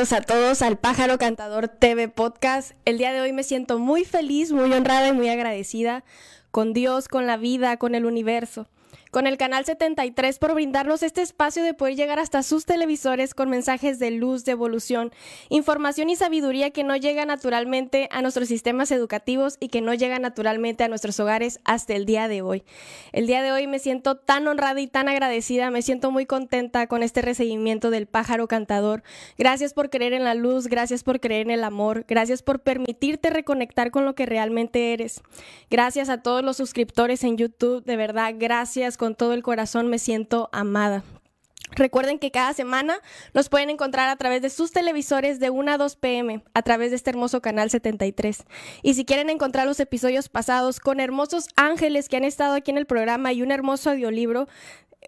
A todos al Pájaro Cantador TV Podcast. El día de hoy me siento muy feliz, muy honrada y muy agradecida con Dios, con la vida, con el universo con el Canal 73 por brindarnos este espacio de poder llegar hasta sus televisores con mensajes de luz, de evolución, información y sabiduría que no llega naturalmente a nuestros sistemas educativos y que no llega naturalmente a nuestros hogares hasta el día de hoy. El día de hoy me siento tan honrada y tan agradecida, me siento muy contenta con este recibimiento del pájaro cantador. Gracias por creer en la luz, gracias por creer en el amor, gracias por permitirte reconectar con lo que realmente eres. Gracias a todos los suscriptores en YouTube, de verdad, gracias con todo el corazón me siento amada. Recuerden que cada semana nos pueden encontrar a través de sus televisores de 1 a 2 pm, a través de este hermoso canal 73. Y si quieren encontrar los episodios pasados con hermosos ángeles que han estado aquí en el programa y un hermoso audiolibro,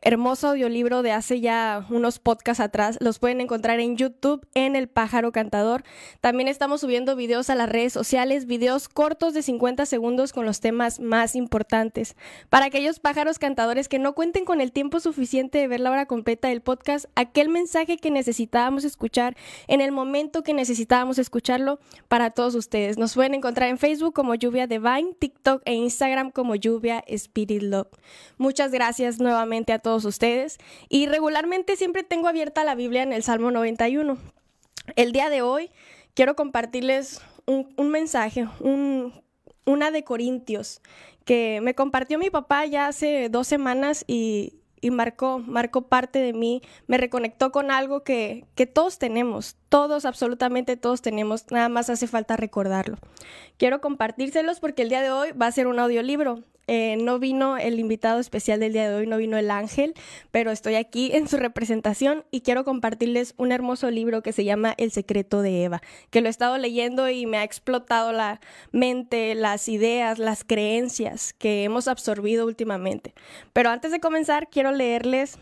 hermoso audiolibro de hace ya unos podcasts atrás. Los pueden encontrar en YouTube en El Pájaro Cantador. También estamos subiendo videos a las redes sociales, videos cortos de 50 segundos con los temas más importantes. Para aquellos pájaros cantadores que no cuenten con el tiempo suficiente de ver la hora completa del podcast, aquel mensaje que necesitábamos escuchar en el momento que necesitábamos escucharlo para todos ustedes. Nos pueden encontrar en Facebook como Lluvia Divine, TikTok e Instagram como Lluvia Spirit Love. Muchas gracias nuevamente a todos ustedes. Y regularmente siempre tengo abierta la Biblia en el Salmo 91. El día de hoy quiero compartirles un, mensaje, un, una de Corintios, que me compartió mi papá ya hace dos semanas y, y marcó, marcó parte de mí, me reconectó con algo que, que, todos tenemos, todos, absolutamente todos tenemos, nada más hace falta recordarlo. Quiero compartírselos porque el día de hoy va a ser un audiolibro. Eh, no vino el invitado especial del día de hoy, no vino el ángel, pero estoy aquí en su representación y quiero compartirles un hermoso libro que se llama El secreto de Eva, que lo he estado leyendo y me ha explotado la mente, las ideas, las creencias que hemos absorbido últimamente. Pero antes de comenzar, quiero leerles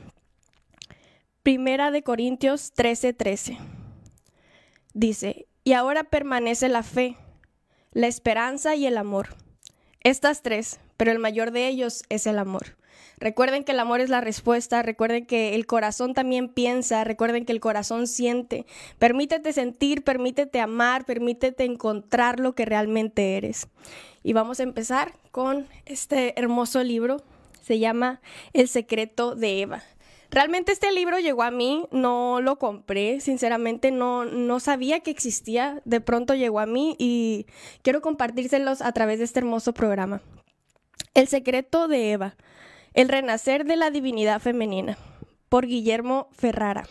Primera de Corintios 13:13. Dice, y ahora permanece la fe, la esperanza y el amor. Estas tres, pero el mayor de ellos es el amor. Recuerden que el amor es la respuesta, recuerden que el corazón también piensa, recuerden que el corazón siente. Permítete sentir, permítete amar, permítete encontrar lo que realmente eres. Y vamos a empezar con este hermoso libro, se llama El secreto de Eva. Realmente este libro llegó a mí, no lo compré, sinceramente no, no sabía que existía, de pronto llegó a mí y quiero compartírselos a través de este hermoso programa. El secreto de Eva. El renacer de la divinidad femenina. Por Guillermo Ferrara.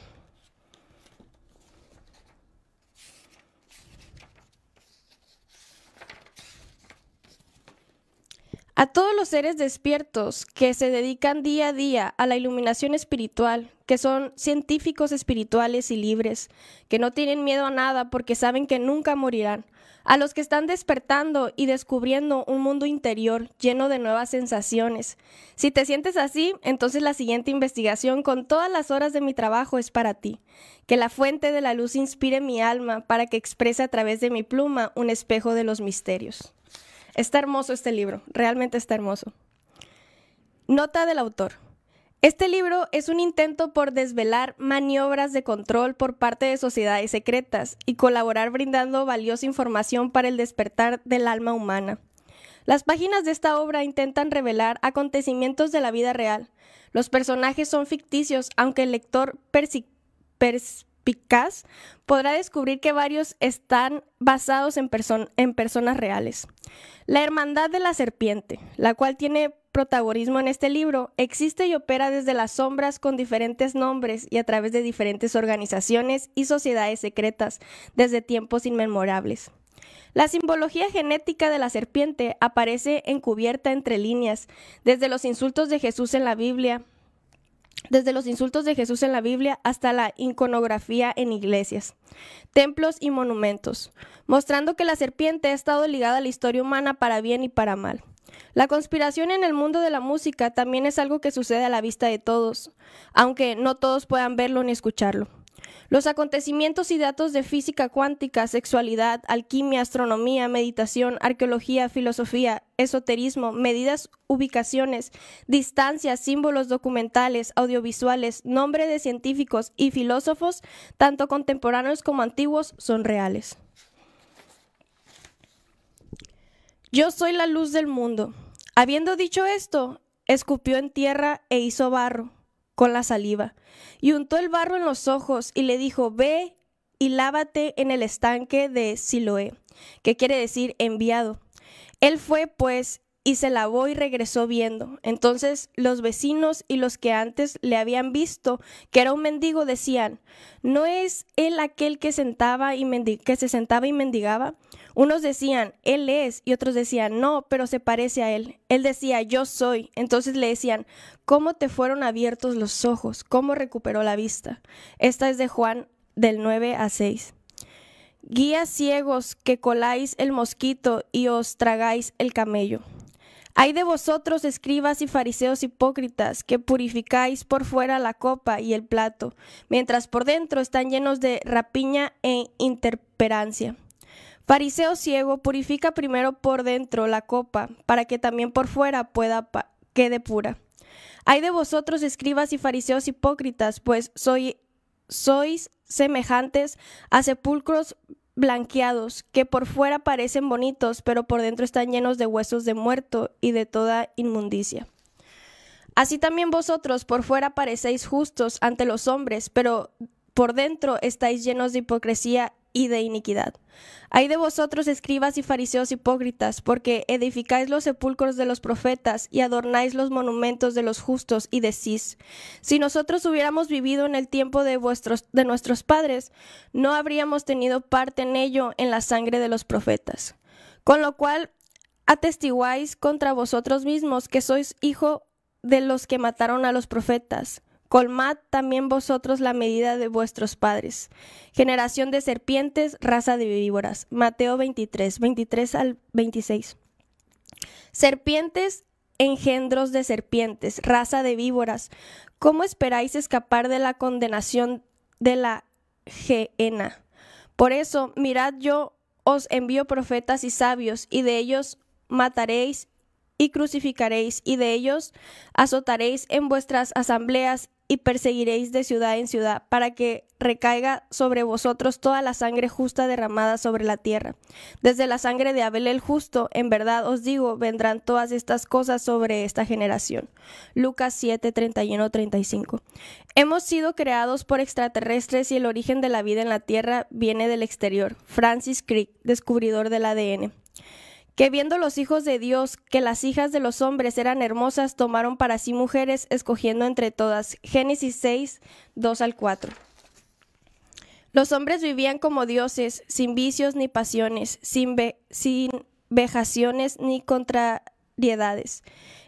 A todos los seres despiertos que se dedican día a día a la iluminación espiritual, que son científicos espirituales y libres, que no tienen miedo a nada porque saben que nunca morirán, a los que están despertando y descubriendo un mundo interior lleno de nuevas sensaciones. Si te sientes así, entonces la siguiente investigación con todas las horas de mi trabajo es para ti. Que la fuente de la luz inspire mi alma para que exprese a través de mi pluma un espejo de los misterios. Está hermoso este libro, realmente está hermoso. Nota del autor. Este libro es un intento por desvelar maniobras de control por parte de sociedades secretas y colaborar brindando valiosa información para el despertar del alma humana. Las páginas de esta obra intentan revelar acontecimientos de la vida real. Los personajes son ficticios, aunque el lector podrá descubrir que varios están basados en, en personas reales. La Hermandad de la Serpiente, la cual tiene protagonismo en este libro, existe y opera desde las sombras con diferentes nombres y a través de diferentes organizaciones y sociedades secretas desde tiempos inmemorables. La simbología genética de la serpiente aparece encubierta entre líneas, desde los insultos de Jesús en la Biblia, desde los insultos de Jesús en la Biblia hasta la iconografía en iglesias, templos y monumentos, mostrando que la serpiente ha estado ligada a la historia humana para bien y para mal. La conspiración en el mundo de la música también es algo que sucede a la vista de todos, aunque no todos puedan verlo ni escucharlo. Los acontecimientos y datos de física cuántica, sexualidad, alquimia, astronomía, meditación, arqueología, filosofía, esoterismo, medidas, ubicaciones, distancias, símbolos documentales, audiovisuales, nombre de científicos y filósofos, tanto contemporáneos como antiguos, son reales. Yo soy la luz del mundo. Habiendo dicho esto, escupió en tierra e hizo barro con la saliva, y untó el barro en los ojos y le dijo, ve y lávate en el estanque de Siloé, que quiere decir enviado. Él fue, pues, y se lavó y regresó viendo. Entonces los vecinos y los que antes le habían visto que era un mendigo decían, ¿no es él aquel que, sentaba y que se sentaba y mendigaba? Unos decían, Él es, y otros decían, no, pero se parece a Él. Él decía, yo soy. Entonces le decían, ¿cómo te fueron abiertos los ojos? ¿Cómo recuperó la vista? Esta es de Juan del 9 a 6. Guías ciegos que coláis el mosquito y os tragáis el camello. Hay de vosotros, escribas y fariseos hipócritas, que purificáis por fuera la copa y el plato, mientras por dentro están llenos de rapiña e interperancia. Fariseo ciego, purifica primero por dentro la copa, para que también por fuera pueda quede pura. Hay de vosotros, escribas y fariseos hipócritas, pues sois semejantes a sepulcros blanqueados, que por fuera parecen bonitos, pero por dentro están llenos de huesos de muerto y de toda inmundicia. Así también vosotros por fuera parecéis justos ante los hombres, pero por dentro estáis llenos de hipocresía y de iniquidad. Hay de vosotros, escribas y fariseos hipócritas, porque edificáis los sepulcros de los profetas y adornáis los monumentos de los justos y decís, si nosotros hubiéramos vivido en el tiempo de, vuestros, de nuestros padres, no habríamos tenido parte en ello en la sangre de los profetas. Con lo cual atestiguáis contra vosotros mismos que sois hijo de los que mataron a los profetas. Colmad también vosotros la medida de vuestros padres. Generación de serpientes, raza de víboras. Mateo 23, 23 al 26. Serpientes, engendros de serpientes, raza de víboras. ¿Cómo esperáis escapar de la condenación de la gehenna? Por eso, mirad, yo os envío profetas y sabios, y de ellos mataréis y crucificaréis, y de ellos azotaréis en vuestras asambleas y perseguiréis de ciudad en ciudad, para que recaiga sobre vosotros toda la sangre justa derramada sobre la tierra. Desde la sangre de Abel el justo, en verdad os digo, vendrán todas estas cosas sobre esta generación. Lucas 7, 31, 35. Hemos sido creados por extraterrestres y el origen de la vida en la tierra viene del exterior. Francis Crick, descubridor del ADN que viendo los hijos de Dios que las hijas de los hombres eran hermosas, tomaron para sí mujeres, escogiendo entre todas. Génesis 6, 2 al 4. Los hombres vivían como dioses, sin vicios ni pasiones, sin, sin vejaciones ni contrariedades.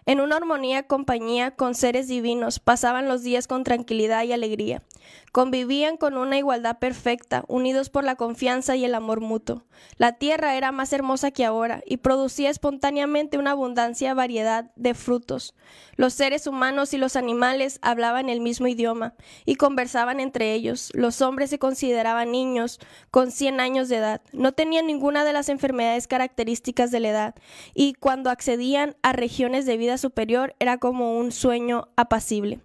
En una armonía compañía con seres divinos, pasaban los días con tranquilidad y alegría. Convivían con una igualdad perfecta, unidos por la confianza y el amor mutuo. La tierra era más hermosa que ahora y producía espontáneamente una abundancia variedad de frutos. Los seres humanos y los animales hablaban el mismo idioma y conversaban entre ellos. Los hombres se consideraban niños con cien años de edad. No tenían ninguna de las enfermedades características de la edad y cuando accedían a regiones de vida superior era como un sueño apacible.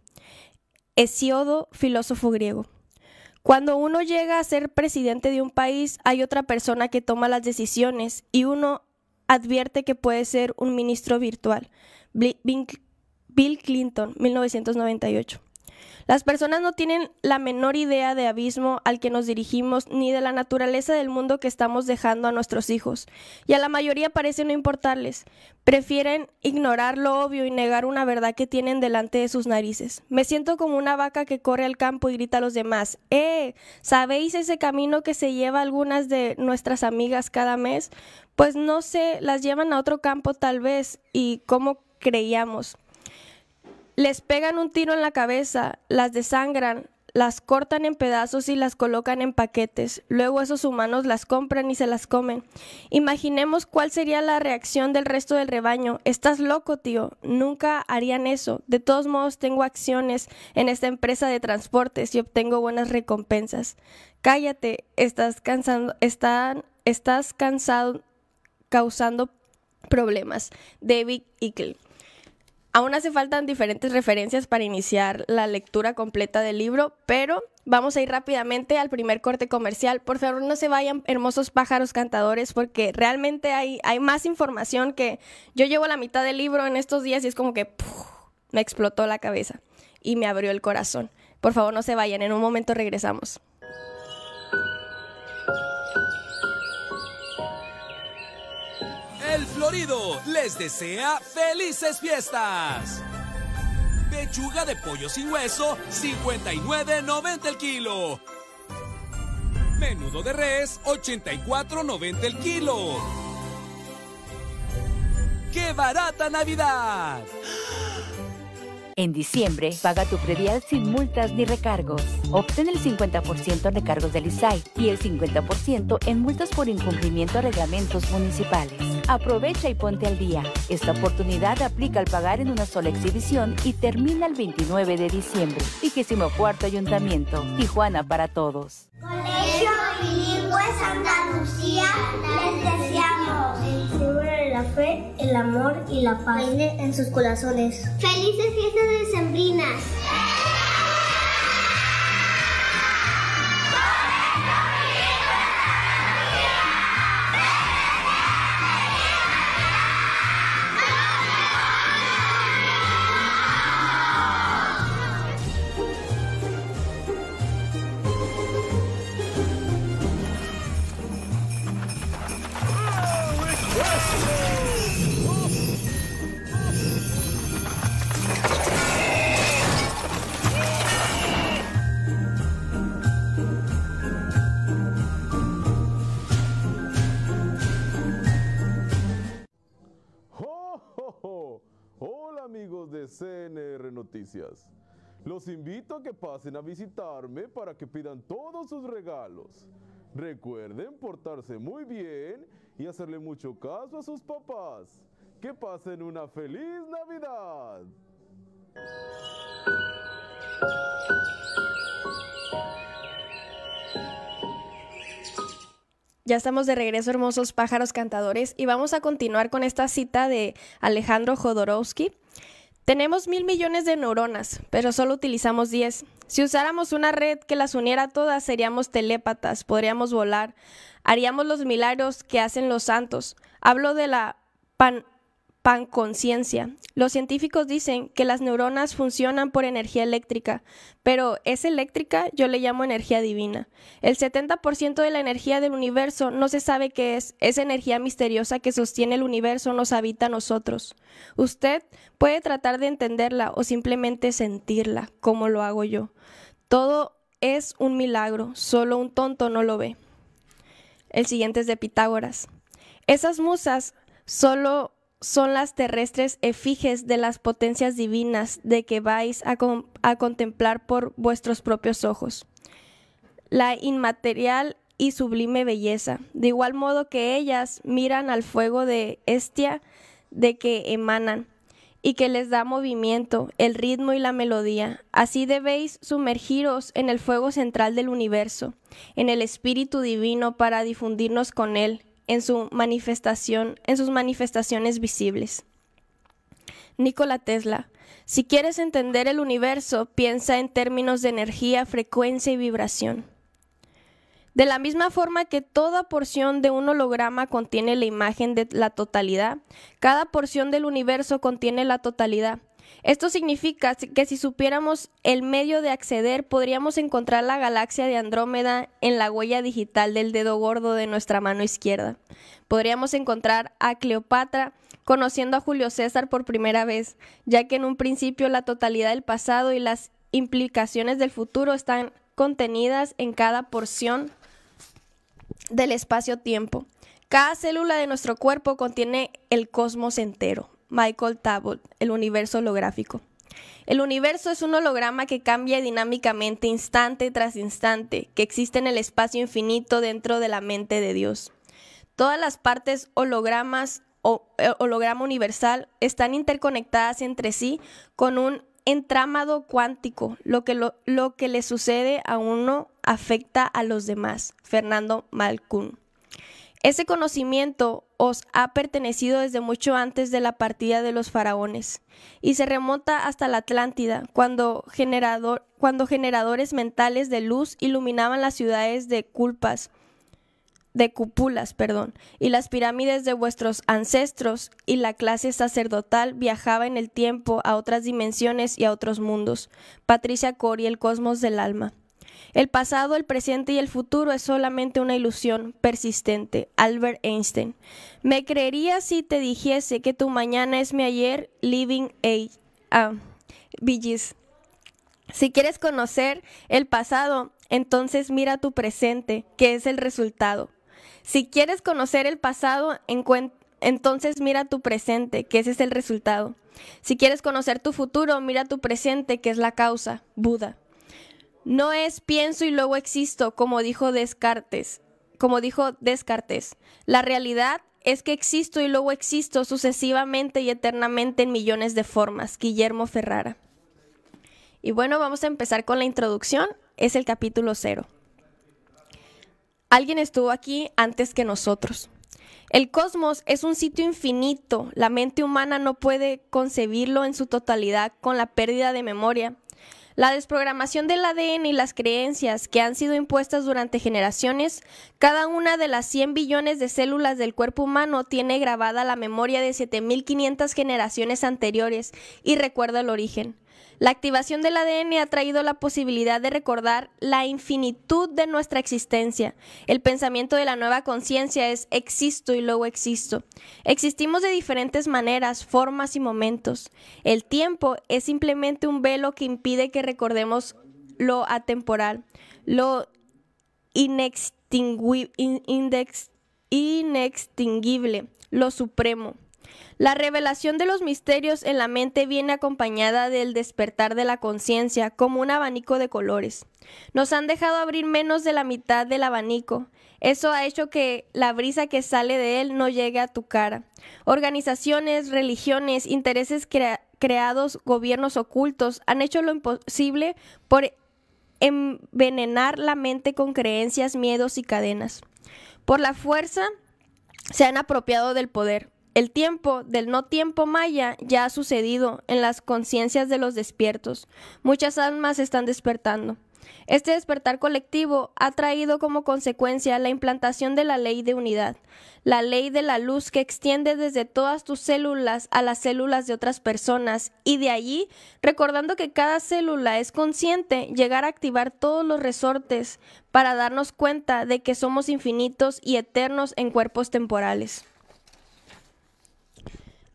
Hesiodo, filósofo griego. Cuando uno llega a ser presidente de un país, hay otra persona que toma las decisiones y uno advierte que puede ser un ministro virtual. Bill Clinton, 1998. Las personas no tienen la menor idea de abismo al que nos dirigimos ni de la naturaleza del mundo que estamos dejando a nuestros hijos, y a la mayoría parece no importarles. Prefieren ignorar lo obvio y negar una verdad que tienen delante de sus narices. Me siento como una vaca que corre al campo y grita a los demás, ¡Eh! ¿Sabéis ese camino que se lleva algunas de nuestras amigas cada mes? Pues no sé, las llevan a otro campo tal vez, y como creíamos les pegan un tiro en la cabeza, las desangran, las cortan en pedazos y las colocan en paquetes. Luego esos humanos las compran y se las comen. Imaginemos cuál sería la reacción del resto del rebaño. Estás loco, tío. Nunca harían eso. De todos modos, tengo acciones en esta empresa de transportes y obtengo buenas recompensas. Cállate, estás cansando, están, estás cansado, causando problemas. David Ickel. Aún hace faltan diferentes referencias para iniciar la lectura completa del libro, pero vamos a ir rápidamente al primer corte comercial. Por favor, no se vayan, hermosos pájaros cantadores, porque realmente hay, hay más información que yo llevo la mitad del libro en estos días y es como que me explotó la cabeza y me abrió el corazón. Por favor, no se vayan, en un momento regresamos. El Florido les desea felices fiestas. Pechuga de pollo sin hueso, 59.90 el kilo. Menudo de res, 84.90 el kilo. ¡Qué barata Navidad! En diciembre, paga tu predial sin multas ni recargos. Obtén el 50% en recargos del ISAI y el 50% en multas por incumplimiento a reglamentos municipales. Aprovecha y ponte al día. Esta oportunidad aplica al pagar en una sola exhibición y termina el 29 de diciembre. Vigésimo cuarto Ayuntamiento. Tijuana para todos. Fe, el amor y la paz reine en sus corazones. Felices fiestas decembrinas. Los invito a que pasen a visitarme para que pidan todos sus regalos. Recuerden portarse muy bien y hacerle mucho caso a sus papás. Que pasen una feliz Navidad. Ya estamos de regreso, hermosos pájaros cantadores, y vamos a continuar con esta cita de Alejandro Jodorowsky. Tenemos mil millones de neuronas, pero solo utilizamos diez. Si usáramos una red que las uniera todas, seríamos telépatas, podríamos volar, haríamos los milagros que hacen los santos. Hablo de la pan panconciencia. Los científicos dicen que las neuronas funcionan por energía eléctrica, pero ¿es eléctrica? Yo le llamo energía divina. El 70% de la energía del universo no se sabe qué es. Esa energía misteriosa que sostiene el universo nos habita a nosotros. Usted puede tratar de entenderla o simplemente sentirla, como lo hago yo. Todo es un milagro, solo un tonto no lo ve. El siguiente es de Pitágoras. Esas musas solo son las terrestres efiges de las potencias divinas de que vais a, contemplar por vuestros propios ojos. La inmaterial y sublime belleza, de igual modo que ellas miran al fuego de estia de que emanan y que les da movimiento, el ritmo y la melodía. Así debéis sumergiros en el fuego central del universo, en el Espíritu Divino para difundirnos con él, en su manifestación, en sus manifestaciones visibles. Nikola Tesla, si quieres entender el universo, piensa en términos de energía, frecuencia y vibración. De la misma forma que toda porción de un holograma contiene la imagen de la totalidad, cada porción del universo contiene la totalidad. Esto significa que si supiéramos el medio de acceder, podríamos encontrar la galaxia de Andrómeda en la huella digital del dedo gordo de nuestra mano izquierda. Podríamos encontrar a Cleopatra conociendo a Julio César por primera vez, ya que en un principio la totalidad del pasado y las implicaciones del futuro están contenidas en cada porción del espacio-tiempo. Cada célula de nuestro cuerpo contiene el cosmos entero. Michael Tabot, El universo holográfico. El universo es un holograma que cambia dinámicamente instante tras instante, que existe en el espacio infinito dentro de la mente de Dios. Todas las partes hologramas o eh, holograma universal están interconectadas entre sí con un entramado cuántico. Lo que, lo, lo que le sucede a uno afecta a los demás. Fernando Malcún. Ese conocimiento os ha pertenecido desde mucho antes de la partida de los faraones y se remonta hasta la Atlántida, cuando, generador, cuando generadores mentales de luz iluminaban las ciudades de culpas, de cúpulas, perdón, y las pirámides de vuestros ancestros y la clase sacerdotal viajaba en el tiempo a otras dimensiones y a otros mundos. Patricia Cori, el cosmos del alma. El pasado, el presente y el futuro es solamente una ilusión persistente. Albert Einstein. ¿Me creerías si te dijese que tu mañana es mi ayer? Living age. Ah, Si quieres conocer el pasado, entonces mira tu presente, que es el resultado. Si quieres conocer el pasado, entonces mira tu presente, que ese es el resultado. Si quieres conocer tu futuro, mira tu presente, que es la causa. Buda. No es pienso y luego existo, como dijo Descartes. Como dijo Descartes. La realidad es que existo y luego existo sucesivamente y eternamente en millones de formas. Guillermo Ferrara. Y bueno, vamos a empezar con la introducción. Es el capítulo cero. Alguien estuvo aquí antes que nosotros. El cosmos es un sitio infinito. La mente humana no puede concebirlo en su totalidad con la pérdida de memoria la desprogramación del ADN y las creencias que han sido impuestas durante generaciones, cada una de las 100 billones de células del cuerpo humano tiene grabada la memoria de 7.500 generaciones anteriores y recuerda el origen. La activación del ADN ha traído la posibilidad de recordar la infinitud de nuestra existencia. El pensamiento de la nueva conciencia es existo y luego existo. Existimos de diferentes maneras, formas y momentos. El tiempo es simplemente un velo que impide que recordemos lo atemporal, lo inextinguible, lo supremo. La revelación de los misterios en la mente viene acompañada del despertar de la conciencia como un abanico de colores. Nos han dejado abrir menos de la mitad del abanico. Eso ha hecho que la brisa que sale de él no llegue a tu cara. Organizaciones, religiones, intereses creados, gobiernos ocultos han hecho lo imposible por envenenar la mente con creencias, miedos y cadenas. Por la fuerza se han apropiado del poder. El tiempo del no tiempo maya ya ha sucedido en las conciencias de los despiertos. Muchas almas están despertando. Este despertar colectivo ha traído como consecuencia la implantación de la ley de unidad, la ley de la luz que extiende desde todas tus células a las células de otras personas y de allí, recordando que cada célula es consciente, llegar a activar todos los resortes para darnos cuenta de que somos infinitos y eternos en cuerpos temporales.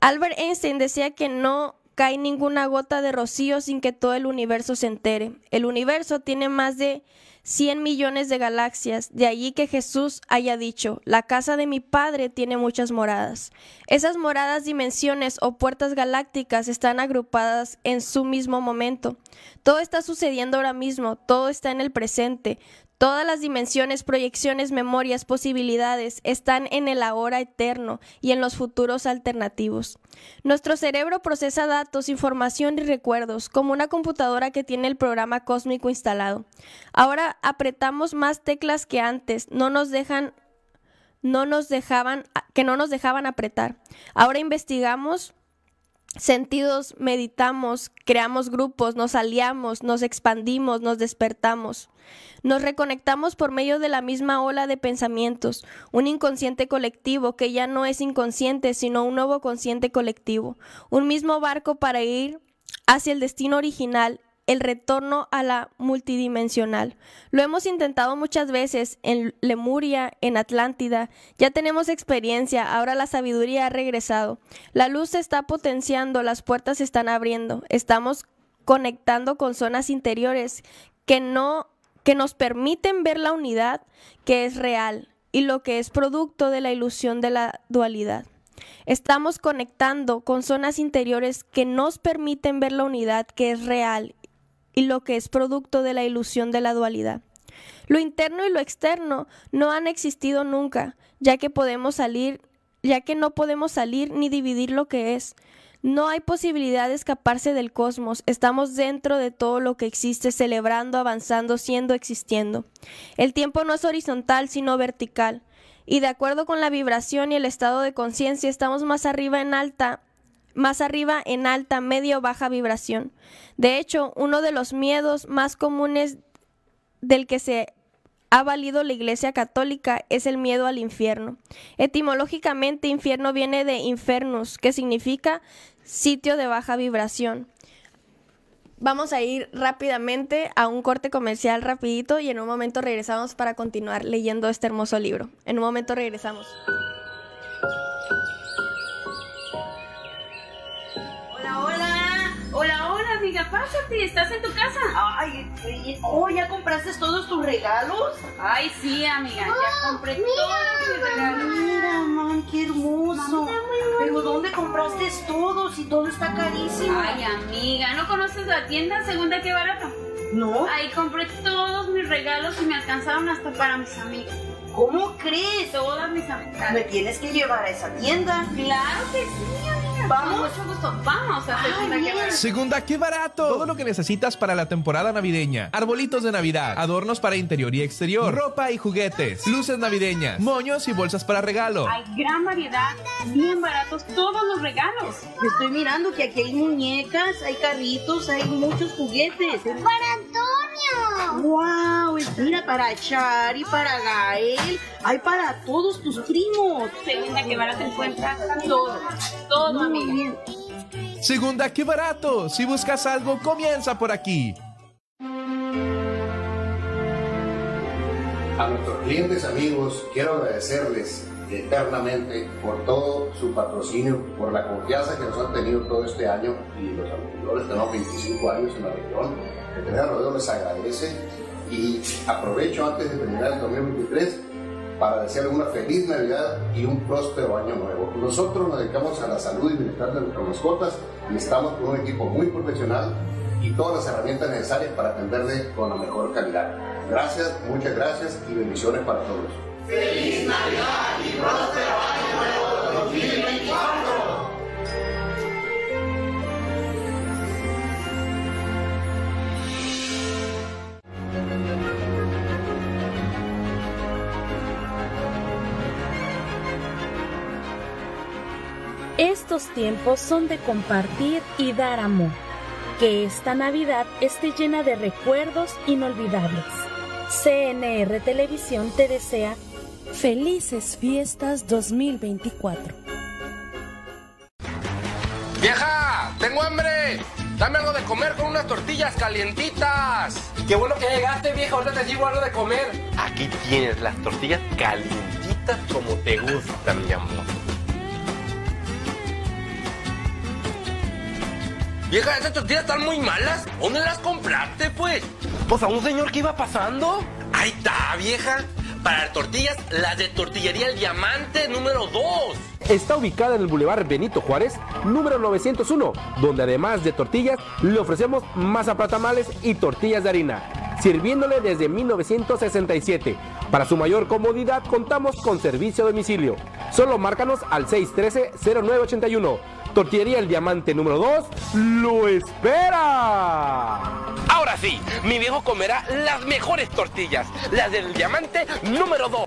Albert Einstein decía que no cae ninguna gota de rocío sin que todo el universo se entere. El universo tiene más de 100 millones de galaxias, de allí que Jesús haya dicho, la casa de mi Padre tiene muchas moradas. Esas moradas, dimensiones o puertas galácticas están agrupadas en su mismo momento. Todo está sucediendo ahora mismo, todo está en el presente, Todas las dimensiones, proyecciones, memorias, posibilidades están en el ahora eterno y en los futuros alternativos. Nuestro cerebro procesa datos, información y recuerdos como una computadora que tiene el programa cósmico instalado. Ahora apretamos más teclas que antes, no nos dejan no nos dejaban que no nos dejaban apretar. Ahora investigamos sentidos, meditamos, creamos grupos, nos aliamos, nos expandimos, nos despertamos. Nos reconectamos por medio de la misma ola de pensamientos, un inconsciente colectivo que ya no es inconsciente, sino un nuevo consciente colectivo, un mismo barco para ir hacia el destino original el retorno a la multidimensional. Lo hemos intentado muchas veces en Lemuria, en Atlántida. Ya tenemos experiencia, ahora la sabiduría ha regresado. La luz se está potenciando, las puertas se están abriendo. Estamos conectando con zonas interiores que no que nos permiten ver la unidad que es real y lo que es producto de la ilusión de la dualidad. Estamos conectando con zonas interiores que nos permiten ver la unidad que es real y lo que es producto de la ilusión de la dualidad. Lo interno y lo externo no han existido nunca, ya que podemos salir, ya que no podemos salir ni dividir lo que es. No hay posibilidad de escaparse del cosmos, estamos dentro de todo lo que existe, celebrando, avanzando, siendo, existiendo. El tiempo no es horizontal, sino vertical. Y de acuerdo con la vibración y el estado de conciencia, estamos más arriba en alta, más arriba en alta, medio baja vibración. De hecho, uno de los miedos más comunes del que se ha valido la Iglesia Católica es el miedo al infierno. Etimológicamente, infierno viene de infernus, que significa sitio de baja vibración. Vamos a ir rápidamente a un corte comercial rapidito y en un momento regresamos para continuar leyendo este hermoso libro. En un momento regresamos. Amiga, pásate. ¿Estás en tu casa? Ay, oh, ¿ya compraste todos tus regalos? Ay, sí, amiga, ya compré todos mis regalos. Mira, man, qué hermoso. Pero ¿dónde compraste todos y todo está carísimo? Ay, amiga, ¿no conoces la tienda Segunda Qué Barato? ¿No? Ahí compré todos mis regalos y me alcanzaron hasta para mis amigas. ¿Cómo crees? Todas mis amigas. Me tienes que llevar a esa tienda. Claro que sí, amiga. ¿Vamos? Con mucho gusto. Vamos a Ay, Segunda Qué. Barato. Segunda, qué barato. Todo lo que necesitas para la temporada navideña. Arbolitos de Navidad, adornos para interior y exterior, ropa y juguetes, luces navideñas, moños y bolsas para regalo. Hay gran variedad, bien baratos todos los regalos. Estoy mirando que aquí hay muñecas, hay carritos, hay muchos juguetes. ¡Para Antonio! ¡Wow! Mira, para Chari, para Gael, hay para todos tus primos. Segunda Qué Barato encuentras todo, todo, Muy amiga. bien. Segunda, qué barato. Si buscas algo, comienza por aquí. A nuestros clientes amigos quiero agradecerles eternamente por todo su patrocinio, por la confianza que nos han tenido todo este año y los anteriores, tenemos 25 años en la región. El General Rodeo les agradece y aprovecho antes de terminar el 2023 para desearles una feliz Navidad y un próspero año nuevo. Nosotros nos dedicamos a la salud y bienestar de nuestras mascotas y estamos con un equipo muy profesional y todas las herramientas necesarias para atenderle con la mejor calidad. Gracias, muchas gracias y bendiciones para todos. Estos tiempos son de compartir y dar amor. Que esta Navidad esté llena de recuerdos inolvidables. CNR Televisión te desea felices fiestas 2024. ¡Vieja! ¡Tengo hambre! Dame algo de comer con unas tortillas calientitas. Qué bueno que llegaste, vieja. Ahorita te sirvo algo de comer. Aquí tienes las tortillas calientitas como te gustan, mi amor. Vieja, esas tortillas están muy malas. ¿Dónde las compraste, pues? Pues a un señor que iba pasando. Ahí está, vieja. Para tortillas, las de Tortillería El Diamante número 2. Está ubicada en el Boulevard Benito Juárez, número 901, donde además de tortillas, le ofrecemos masa para tamales y tortillas de harina, sirviéndole desde 1967. Para su mayor comodidad, contamos con servicio a domicilio. Solo márcanos al 613-0981. Tortillería El Diamante número 2 lo espera. Ahora sí, mi viejo comerá las mejores tortillas, las del diamante número 2.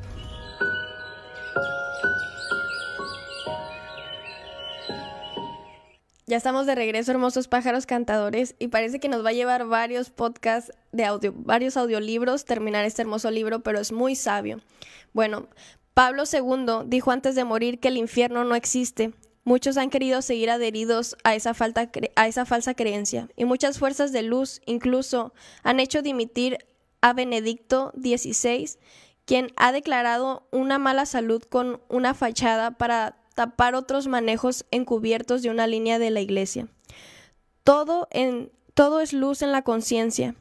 Ya estamos de regreso, hermosos pájaros cantadores, y parece que nos va a llevar varios podcasts de audio, varios audiolibros terminar este hermoso libro, pero es muy sabio. Bueno, Pablo II dijo antes de morir que el infierno no existe. Muchos han querido seguir adheridos a esa, falta, a esa falsa creencia, y muchas fuerzas de luz incluso han hecho dimitir a Benedicto XVI, quien ha declarado una mala salud con una fachada para tapar otros manejos encubiertos de una línea de la iglesia. Todo, en, todo es luz en la conciencia.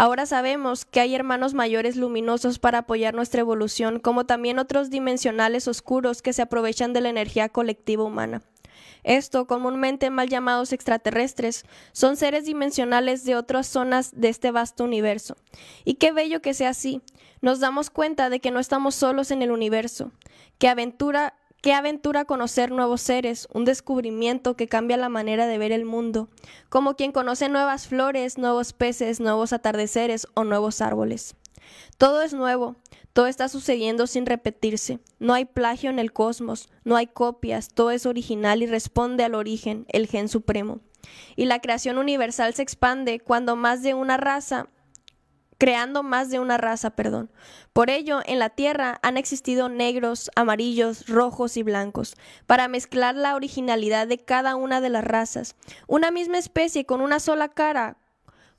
Ahora sabemos que hay hermanos mayores luminosos para apoyar nuestra evolución, como también otros dimensionales oscuros que se aprovechan de la energía colectiva humana. Esto, comúnmente mal llamados extraterrestres, son seres dimensionales de otras zonas de este vasto universo. Y qué bello que sea así. Nos damos cuenta de que no estamos solos en el universo. Qué aventura, qué aventura conocer nuevos seres, un descubrimiento que cambia la manera de ver el mundo, como quien conoce nuevas flores, nuevos peces, nuevos atardeceres o nuevos árboles. Todo es nuevo, todo está sucediendo sin repetirse. No hay plagio en el cosmos, no hay copias, todo es original y responde al origen, el gen supremo. Y la creación universal se expande cuando más de una raza creando más de una raza, perdón. Por ello, en la Tierra han existido negros, amarillos, rojos y blancos, para mezclar la originalidad de cada una de las razas. Una misma especie con una sola cara,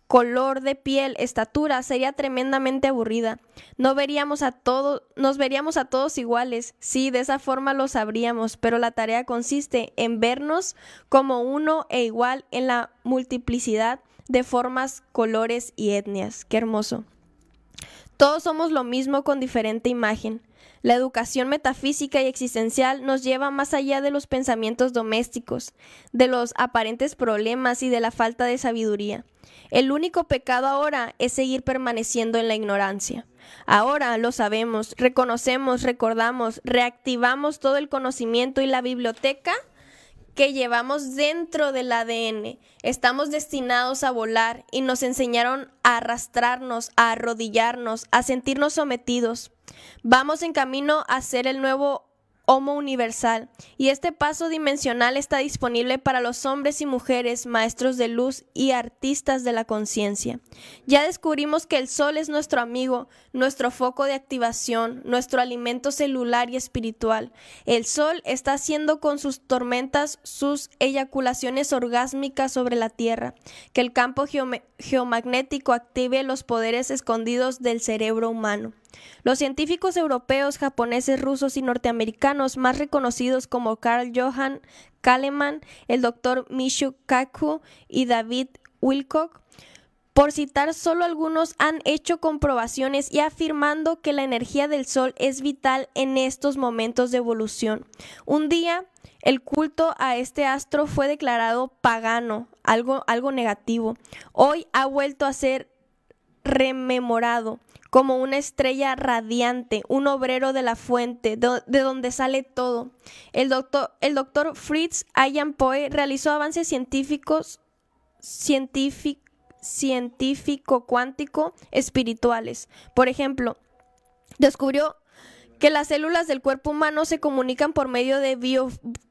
color de piel, estatura, sería tremendamente aburrida. No veríamos a todos, nos veríamos a todos iguales. Sí, de esa forma lo sabríamos, pero la tarea consiste en vernos como uno e igual en la multiplicidad de formas, colores y etnias. Qué hermoso. Todos somos lo mismo con diferente imagen. La educación metafísica y existencial nos lleva más allá de los pensamientos domésticos, de los aparentes problemas y de la falta de sabiduría. El único pecado ahora es seguir permaneciendo en la ignorancia. Ahora lo sabemos, reconocemos, recordamos, reactivamos todo el conocimiento y la biblioteca que llevamos dentro del ADN. Estamos destinados a volar y nos enseñaron a arrastrarnos, a arrodillarnos, a sentirnos sometidos. Vamos en camino a ser el nuevo Homo universal, y este paso dimensional está disponible para los hombres y mujeres, maestros de luz y artistas de la conciencia. Ya descubrimos que el sol es nuestro amigo, nuestro foco de activación, nuestro alimento celular y espiritual. El sol está haciendo con sus tormentas sus eyaculaciones orgásmicas sobre la Tierra, que el campo geomagnético active los poderes escondidos del cerebro humano. Los científicos europeos, japoneses, rusos y norteamericanos más reconocidos como Carl Johann Kalemann, el doctor Michio Kaku y David Wilcock, por citar solo algunos, han hecho comprobaciones y afirmando que la energía del Sol es vital en estos momentos de evolución. Un día, el culto a este astro fue declarado pagano, algo, algo negativo. Hoy ha vuelto a ser rememorado como una estrella radiante, un obrero de la fuente, de, donde sale todo. El doctor, el doctor Fritz Ayan Poe realizó avances científicos, científico cuántico espirituales. Por ejemplo, descubrió que las células del cuerpo humano se comunican por medio de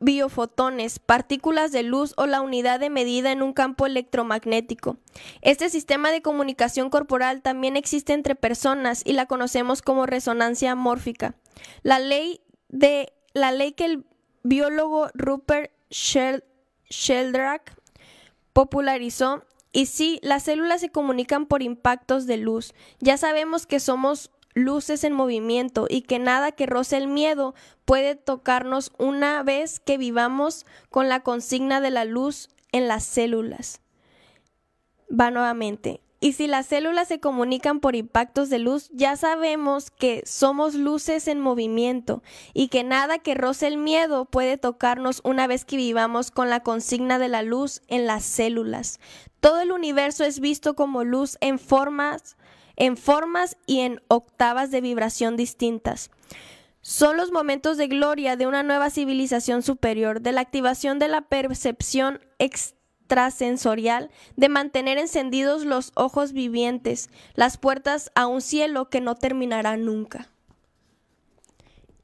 biofotones, partículas de luz o la unidad de medida en un campo electromagnético. Este sistema de comunicación corporal también existe entre personas y la conocemos como resonancia mórfica. La ley de la ley que el biólogo Rupert Sheldrake popularizó y sí, las células se comunican por impactos de luz. Ya sabemos que somos luces en movimiento y que nada que roce el miedo puede tocarnos una vez que vivamos con la consigna de la luz en las células. Va nuevamente. Y si las células se comunican por impactos de luz, ya sabemos que somos luces en movimiento y que nada que roce el miedo puede tocarnos una vez que vivamos con la consigna de la luz en las células. Todo el universo es visto como luz en formas en formas y en octavas de vibración distintas. Son los momentos de gloria de una nueva civilización superior, de la activación de la percepción extrasensorial, de mantener encendidos los ojos vivientes, las puertas a un cielo que no terminará nunca.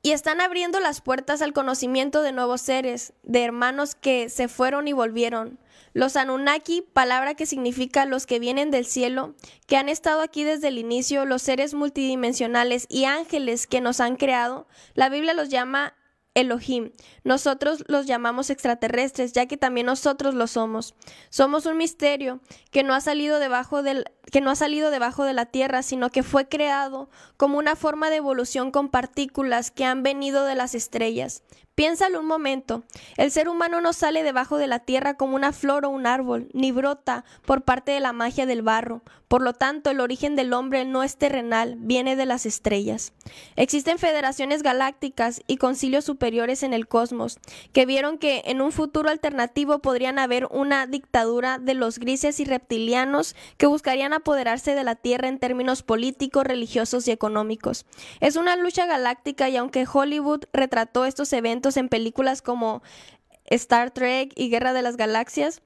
Y están abriendo las puertas al conocimiento de nuevos seres, de hermanos que se fueron y volvieron. Los Anunnaki, palabra que significa los que vienen del cielo, que han estado aquí desde el inicio, los seres multidimensionales y ángeles que nos han creado, la Biblia los llama Elohim. Nosotros los llamamos extraterrestres, ya que también nosotros lo somos. Somos un misterio que no ha salido debajo del que no ha salido debajo de la Tierra, sino que fue creado como una forma de evolución con partículas que han venido de las estrellas. Piénsalo un momento. El ser humano no sale debajo de la tierra como una flor o un árbol, ni brota por parte de la magia del barro. Por lo tanto, el origen del hombre no es terrenal, viene de las estrellas. Existen federaciones galácticas y concilios superiores en el cosmos, que vieron que en un futuro alternativo podrían haber una dictadura de los grises y reptilianos que buscarían apoderarse de la Tierra en términos políticos, religiosos y económicos. Es una lucha galáctica y aunque Hollywood retrató estos eventos en películas como Star Trek y Guerra de las Galaxias,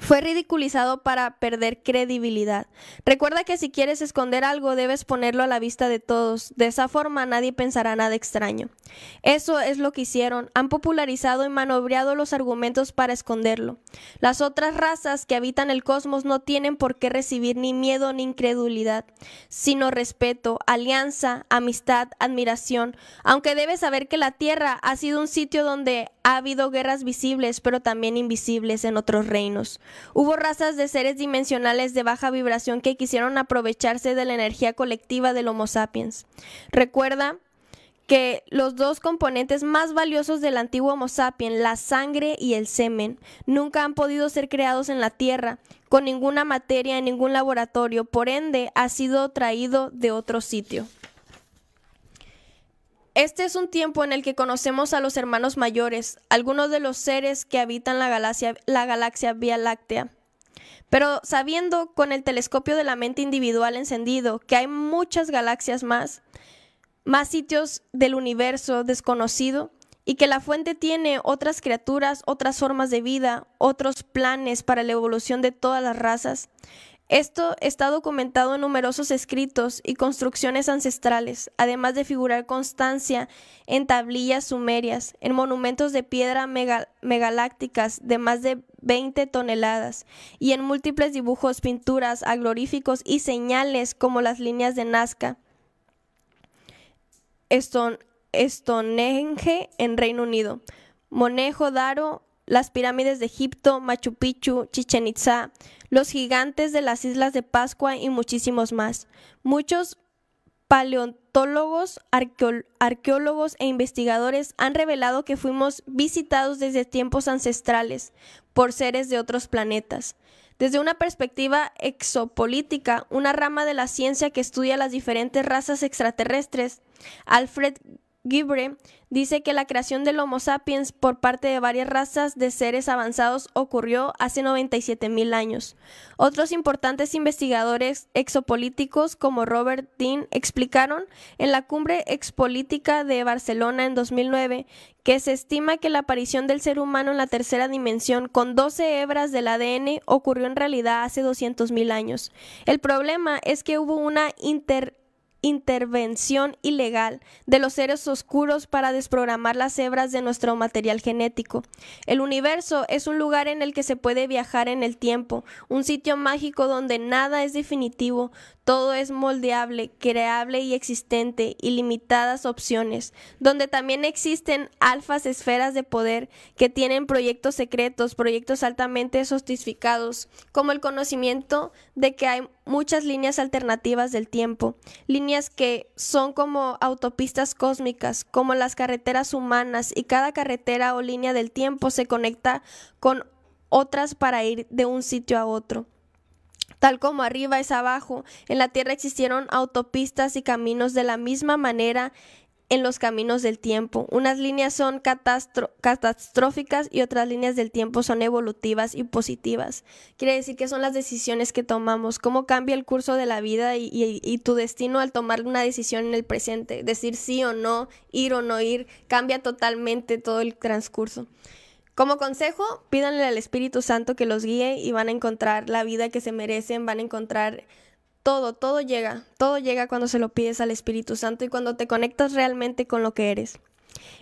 fue ridiculizado para perder credibilidad. Recuerda que si quieres esconder algo debes ponerlo a la vista de todos. De esa forma nadie pensará nada extraño. Eso es lo que hicieron. Han popularizado y manobreado los argumentos para esconderlo. Las otras razas que habitan el cosmos no tienen por qué recibir ni miedo ni incredulidad, sino respeto, alianza, amistad, admiración, aunque debes saber que la Tierra ha sido un sitio donde ha habido guerras visibles pero también invisibles en otros reinos. Hubo razas de seres dimensionales de baja vibración que quisieron aprovecharse de la energía colectiva del Homo sapiens. Recuerda que los dos componentes más valiosos del antiguo Homo sapiens, la sangre y el semen, nunca han podido ser creados en la Tierra, con ninguna materia en ningún laboratorio, por ende ha sido traído de otro sitio. Este es un tiempo en el que conocemos a los hermanos mayores, algunos de los seres que habitan la galaxia, la galaxia Vía Láctea. Pero sabiendo con el telescopio de la mente individual encendido que hay muchas galaxias más, más sitios del universo desconocido, y que la fuente tiene otras criaturas, otras formas de vida, otros planes para la evolución de todas las razas, esto está documentado en numerosos escritos y construcciones ancestrales, además de figurar constancia en tablillas sumerias, en monumentos de piedra megalácticas de más de 20 toneladas y en múltiples dibujos, pinturas, agloríficos y señales como las líneas de Nazca. Stonehenge en Reino Unido, Monejo Daro las pirámides de Egipto, Machu Picchu, Chichen Itza, los gigantes de las Islas de Pascua y muchísimos más. Muchos paleontólogos, arqueólogos e investigadores han revelado que fuimos visitados desde tiempos ancestrales por seres de otros planetas. Desde una perspectiva exopolítica, una rama de la ciencia que estudia las diferentes razas extraterrestres, Alfred Gibre dice que la creación del Homo sapiens por parte de varias razas de seres avanzados ocurrió hace 97 mil años. Otros importantes investigadores exopolíticos como Robert Dean explicaron en la cumbre expolítica de Barcelona en 2009 que se estima que la aparición del ser humano en la tercera dimensión con 12 hebras del ADN ocurrió en realidad hace 200 mil años. El problema es que hubo una inter intervención ilegal de los seres oscuros para desprogramar las hebras de nuestro material genético. El universo es un lugar en el que se puede viajar en el tiempo, un sitio mágico donde nada es definitivo, todo es moldeable, creable y existente, ilimitadas opciones, donde también existen alfas esferas de poder que tienen proyectos secretos, proyectos altamente sofisticados, como el conocimiento de que hay muchas líneas alternativas del tiempo, líneas que son como autopistas cósmicas, como las carreteras humanas, y cada carretera o línea del tiempo se conecta con otras para ir de un sitio a otro. Tal como arriba es abajo, en la Tierra existieron autopistas y caminos de la misma manera en los caminos del tiempo. Unas líneas son catastróficas y otras líneas del tiempo son evolutivas y positivas. Quiere decir que son las decisiones que tomamos, cómo cambia el curso de la vida y, y tu destino al tomar una decisión en el presente. Decir sí o no, ir o no ir, cambia totalmente todo el transcurso. Como consejo, pídanle al Espíritu Santo que los guíe y van a encontrar la vida que se merecen, van a encontrar todo, todo llega, todo llega cuando se lo pides al Espíritu Santo y cuando te conectas realmente con lo que eres.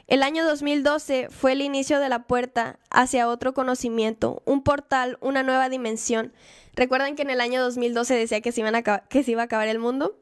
El año 2012 fue el inicio de la puerta hacia otro conocimiento, un portal, una nueva dimensión. ¿Recuerdan que en el año 2012 decía que se, que se iba a acabar el mundo?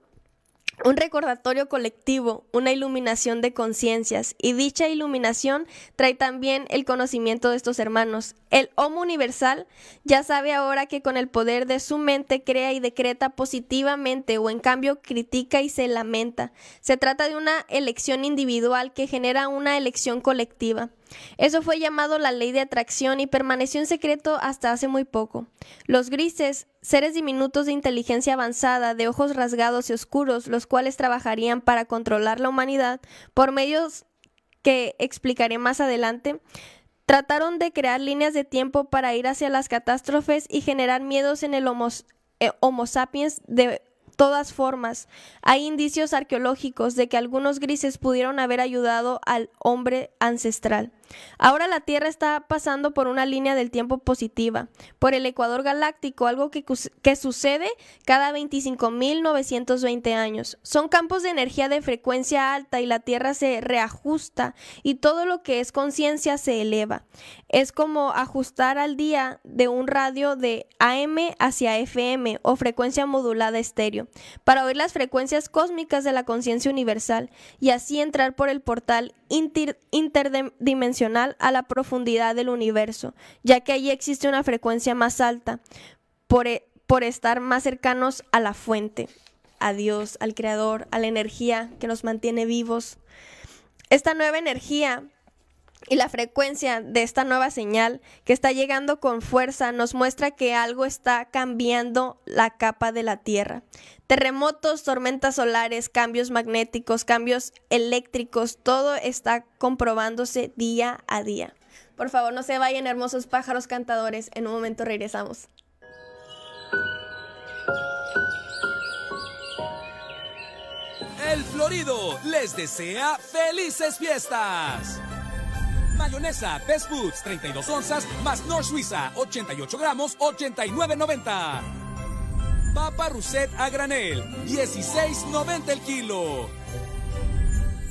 Un recordatorio colectivo, una iluminación de conciencias, y dicha iluminación trae también el conocimiento de estos hermanos. El Homo Universal ya sabe ahora que con el poder de su mente crea y decreta positivamente o en cambio critica y se lamenta. Se trata de una elección individual que genera una elección colectiva. Eso fue llamado la ley de atracción y permaneció en secreto hasta hace muy poco. Los grises, seres diminutos de inteligencia avanzada, de ojos rasgados y oscuros, los cuales trabajarían para controlar la humanidad por medios que explicaré más adelante, trataron de crear líneas de tiempo para ir hacia las catástrofes y generar miedos en el Homo, eh, homo sapiens de todas formas, hay indicios arqueológicos de que algunos grises pudieron haber ayudado al hombre ancestral. Ahora la Tierra está pasando por una línea del tiempo positiva, por el ecuador galáctico, algo que, que sucede cada 25.920 años. Son campos de energía de frecuencia alta y la Tierra se reajusta y todo lo que es conciencia se eleva. Es como ajustar al día de un radio de AM hacia FM o frecuencia modulada estéreo, para oír las frecuencias cósmicas de la conciencia universal y así entrar por el portal interdimensional a la profundidad del universo, ya que allí existe una frecuencia más alta por, e, por estar más cercanos a la fuente, a Dios, al Creador, a la energía que nos mantiene vivos. Esta nueva energía y la frecuencia de esta nueva señal que está llegando con fuerza nos muestra que algo está cambiando la capa de la Tierra. Terremotos, tormentas solares, cambios magnéticos, cambios eléctricos, todo está comprobándose día a día. Por favor, no se vayan, hermosos pájaros cantadores. En un momento regresamos. El Florido les desea felices fiestas. Mayonesa Best Foods 32 onzas más North Suiza 88 gramos 89.90. Papa Rousset a granel 16.90 el kilo.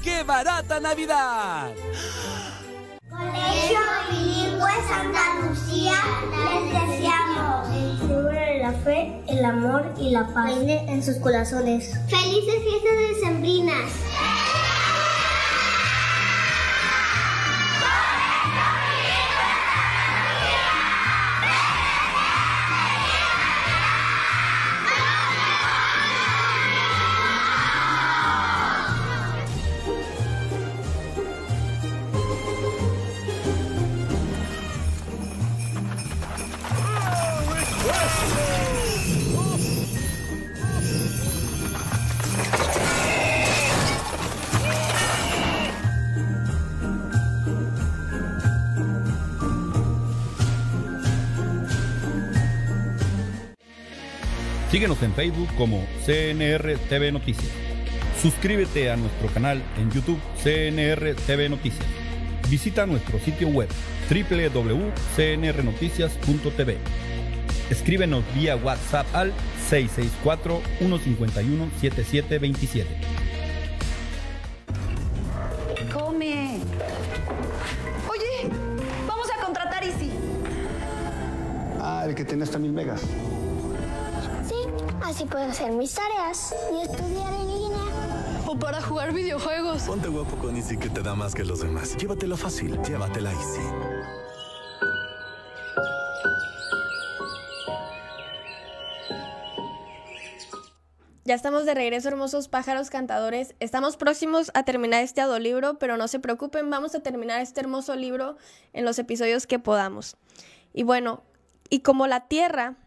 ¡Qué barata Navidad! Colegio Bilingüe Santa Lucía, les deseamos. El la fe, el amor y la paz. en sus corazones. Felices fiestas decembrinas. Síguenos en Facebook como CNR TV Noticias. Suscríbete a nuestro canal en YouTube CNR TV Noticias. Visita nuestro sitio web www.cnrnoticias.tv. Escríbenos vía WhatsApp al 664-151-7727. Come. Oye, vamos a contratar Easy. Ah, el que tiene hasta mil megas. Sí, así puedo hacer mis tareas y estudiar en línea. O para jugar videojuegos. Ponte guapo con Easy que te da más que los demás. Llévatelo fácil, llévatela Easy. Ya estamos de regreso, hermosos pájaros cantadores. Estamos próximos a terminar este audiolibro, pero no se preocupen, vamos a terminar este hermoso libro en los episodios que podamos. Y bueno, y como la Tierra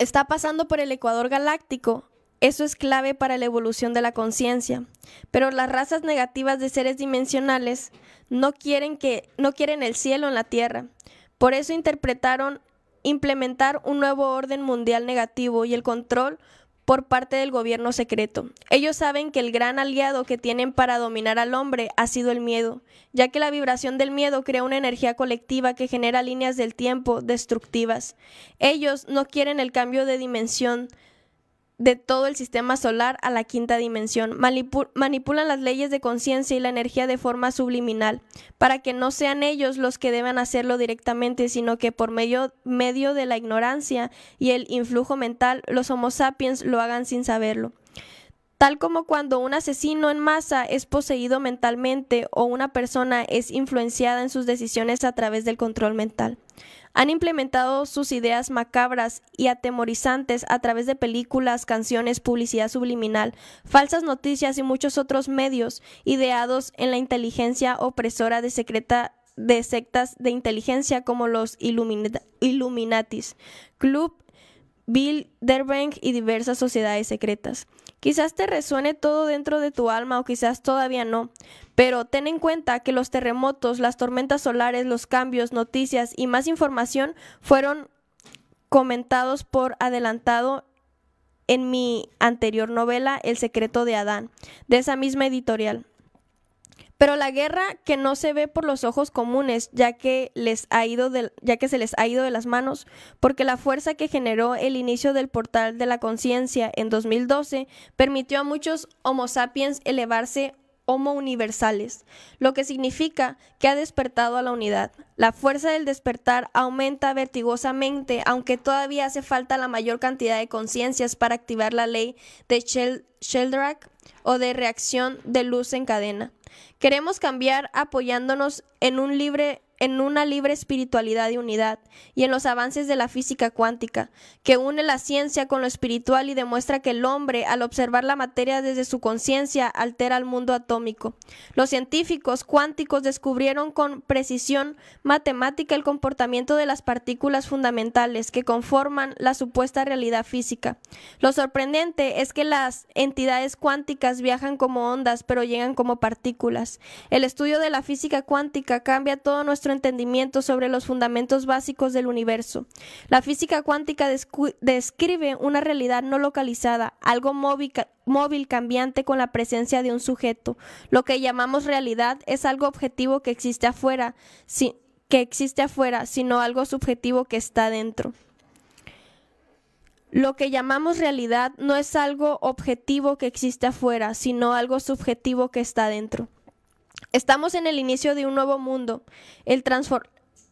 está pasando por el ecuador galáctico, eso es clave para la evolución de la conciencia. Pero las razas negativas de seres dimensionales no quieren que no quieren el cielo en la Tierra. Por eso interpretaron implementar un nuevo orden mundial negativo y el control por parte del gobierno secreto. Ellos saben que el gran aliado que tienen para dominar al hombre ha sido el miedo, ya que la vibración del miedo crea una energía colectiva que genera líneas del tiempo destructivas. Ellos no quieren el cambio de dimensión de todo el sistema solar a la quinta dimensión. manipulan las leyes de conciencia y la energía de forma subliminal, para que no sean ellos los que deban hacerlo directamente, sino que por medio, medio de la ignorancia y el influjo mental, los Homo sapiens lo hagan sin saberlo. tal como cuando un asesino en masa es poseído mentalmente o una persona es influenciada en sus decisiones a través del control mental. Han implementado sus ideas macabras y atemorizantes a través de películas, canciones, publicidad subliminal, falsas noticias y muchos otros medios ideados en la inteligencia opresora de secreta de sectas de inteligencia como los Illuminatis, Club Bilderberg y diversas sociedades secretas. Quizás te resuene todo dentro de tu alma o quizás todavía no, pero ten en cuenta que los terremotos, las tormentas solares, los cambios, noticias y más información fueron comentados por adelantado en mi anterior novela El secreto de Adán, de esa misma editorial. Pero la guerra que no se ve por los ojos comunes, ya que, les ha ido ya que se les ha ido de las manos, porque la fuerza que generó el inicio del portal de la conciencia en 2012 permitió a muchos Homo sapiens elevarse Homo universales, lo que significa que ha despertado a la unidad. La fuerza del despertar aumenta vertigosamente, aunque todavía hace falta la mayor cantidad de conciencias para activar la ley de Sheldrake o de reacción de luz en cadena. Queremos cambiar apoyándonos en un libre en una libre espiritualidad y unidad, y en los avances de la física cuántica, que une la ciencia con lo espiritual y demuestra que el hombre, al observar la materia desde su conciencia, altera el mundo atómico. Los científicos cuánticos descubrieron con precisión matemática el comportamiento de las partículas fundamentales que conforman la supuesta realidad física. Lo sorprendente es que las entidades cuánticas viajan como ondas, pero llegan como partículas. El estudio de la física cuántica cambia todo nuestro entendimiento sobre los fundamentos básicos del universo. La física cuántica describe una realidad no localizada, algo móvil, móvil cambiante con la presencia de un sujeto. Lo que llamamos realidad es algo objetivo que existe afuera, que existe afuera, sino algo subjetivo que está dentro. Lo que llamamos realidad no es algo objetivo que existe afuera, sino algo subjetivo que está dentro. Estamos en el inicio de un nuevo mundo, el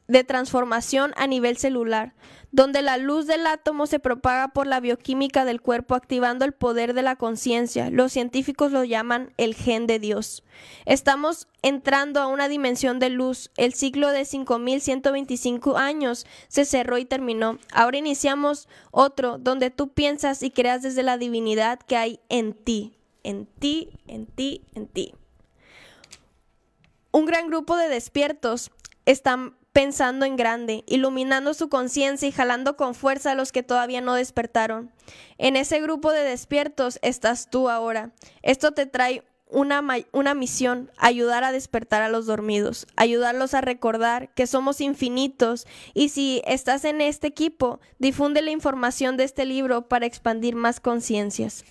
de transformación a nivel celular, donde la luz del átomo se propaga por la bioquímica del cuerpo activando el poder de la conciencia. Los científicos lo llaman el gen de Dios. Estamos entrando a una dimensión de luz. El ciclo de 5125 años se cerró y terminó. Ahora iniciamos otro donde tú piensas y creas desde la divinidad que hay en ti, en ti, en ti, en ti. Un gran grupo de despiertos están pensando en grande, iluminando su conciencia y jalando con fuerza a los que todavía no despertaron. En ese grupo de despiertos estás tú ahora. Esto te trae una, una, misión, ayudar a despertar a los dormidos, ayudarlos a recordar que somos infinitos y si estás en este equipo, difunde la información de este libro para expandir más conciencias.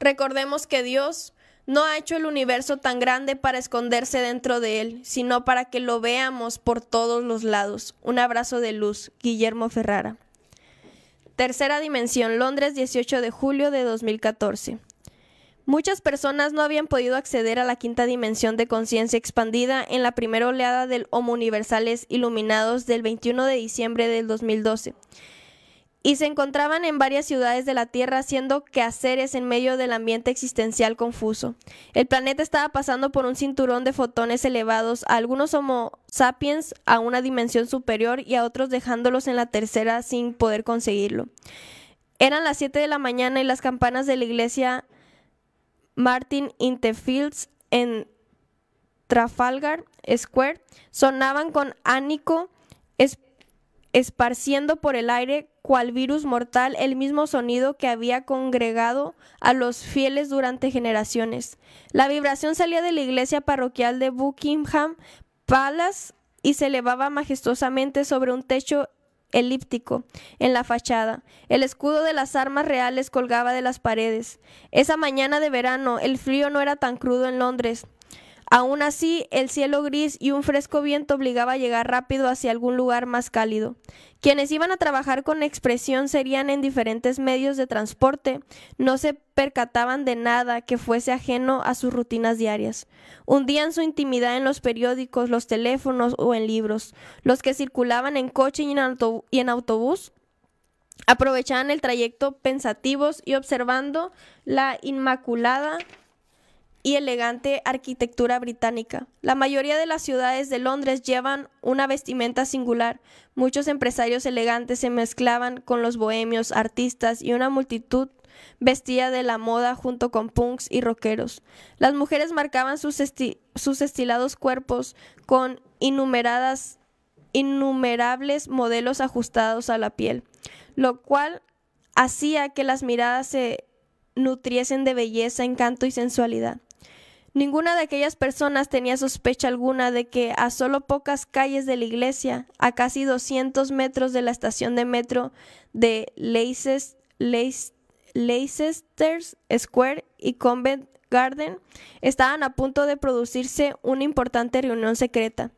Recordemos que Dios no ha hecho el universo tan grande para esconderse dentro de él, sino para que lo veamos por todos los lados. Un abrazo de luz, Guillermo Ferrara. Tercera dimensión, Londres, 18 de julio de 2014. Muchas personas no habían podido acceder a la quinta dimensión de conciencia expandida en la primera oleada del Homo Universales Iluminados del 21 de diciembre del 2012 y se encontraban en varias ciudades de la Tierra haciendo quehaceres en medio del ambiente existencial confuso. El planeta estaba pasando por un cinturón de fotones elevados, algunos Homo sapiens a una dimensión superior y a otros dejándolos en la tercera sin poder conseguirlo. Eran las 7 de la mañana y las campanas de la iglesia Martin Interfields en Trafalgar Square sonaban con ánico esparciendo por el aire cual virus mortal el mismo sonido que había congregado a los fieles durante generaciones. La vibración salía de la iglesia parroquial de Buckingham Palace y se elevaba majestuosamente sobre un techo elíptico en la fachada. El escudo de las armas reales colgaba de las paredes. Esa mañana de verano el frío no era tan crudo en Londres. Aún así, el cielo gris y un fresco viento obligaba a llegar rápido hacia algún lugar más cálido. Quienes iban a trabajar con expresión serían en diferentes medios de transporte, no se percataban de nada que fuese ajeno a sus rutinas diarias. Hundían su intimidad en los periódicos, los teléfonos o en libros. Los que circulaban en coche y en, autobús aprovechaban el trayecto pensativos y observando la inmaculada y elegante arquitectura británica. La mayoría de las ciudades de Londres llevan una vestimenta singular. Muchos empresarios elegantes se mezclaban con los bohemios, artistas y una multitud vestía de la moda junto con punks y rockeros. Las mujeres marcaban sus, estilados cuerpos con innumerables modelos ajustados a la piel, lo cual hacía que las miradas se nutriesen de belleza, encanto y sensualidad. Ninguna de aquellas personas tenía sospecha alguna de que a solo pocas calles de la iglesia, a casi 200 metros de la estación de metro de Leicester Square y Convent Garden, estaban a punto de producirse una importante reunión secreta.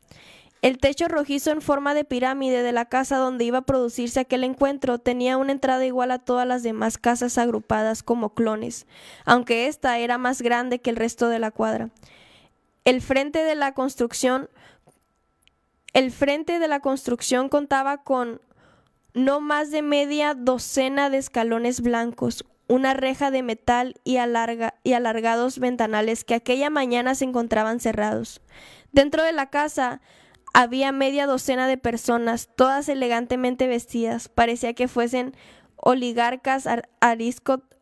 El techo rojizo en forma de pirámide de la casa donde iba a producirse aquel encuentro tenía una entrada igual a todas las demás casas agrupadas como clones, aunque ésta era más grande que el resto de la cuadra. El frente de la construcción el frente de la construcción contaba con no más de media docena de escalones blancos, una reja de metal y, y alargados ventanales que aquella mañana se encontraban cerrados. Dentro de la casa había media docena de personas, todas elegantemente vestidas. Parecía que fuesen oligarcas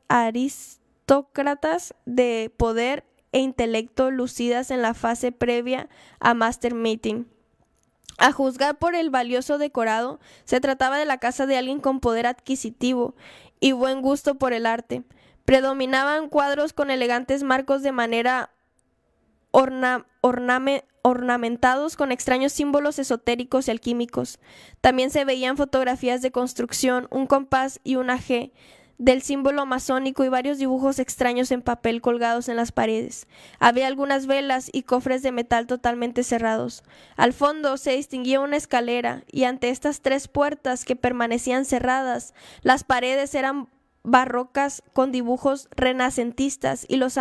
aristócratas de poder e intelecto lucidas en la fase previa a Master Meeting. A juzgar por el valioso decorado, se trataba de la casa de alguien con poder adquisitivo y buen gusto por el arte. Predominaban cuadros con elegantes marcos de manera ornamentados con extraños símbolos esotéricos y alquímicos. También se veían fotografías de construcción, un compás y una G del símbolo masónico y varios dibujos extraños en papel colgados en las paredes. Había algunas velas y cofres de metal totalmente cerrados. Al fondo se distinguía una escalera y ante estas tres puertas que permanecían cerradas, las paredes eran barrocas con dibujos renacentistas y los,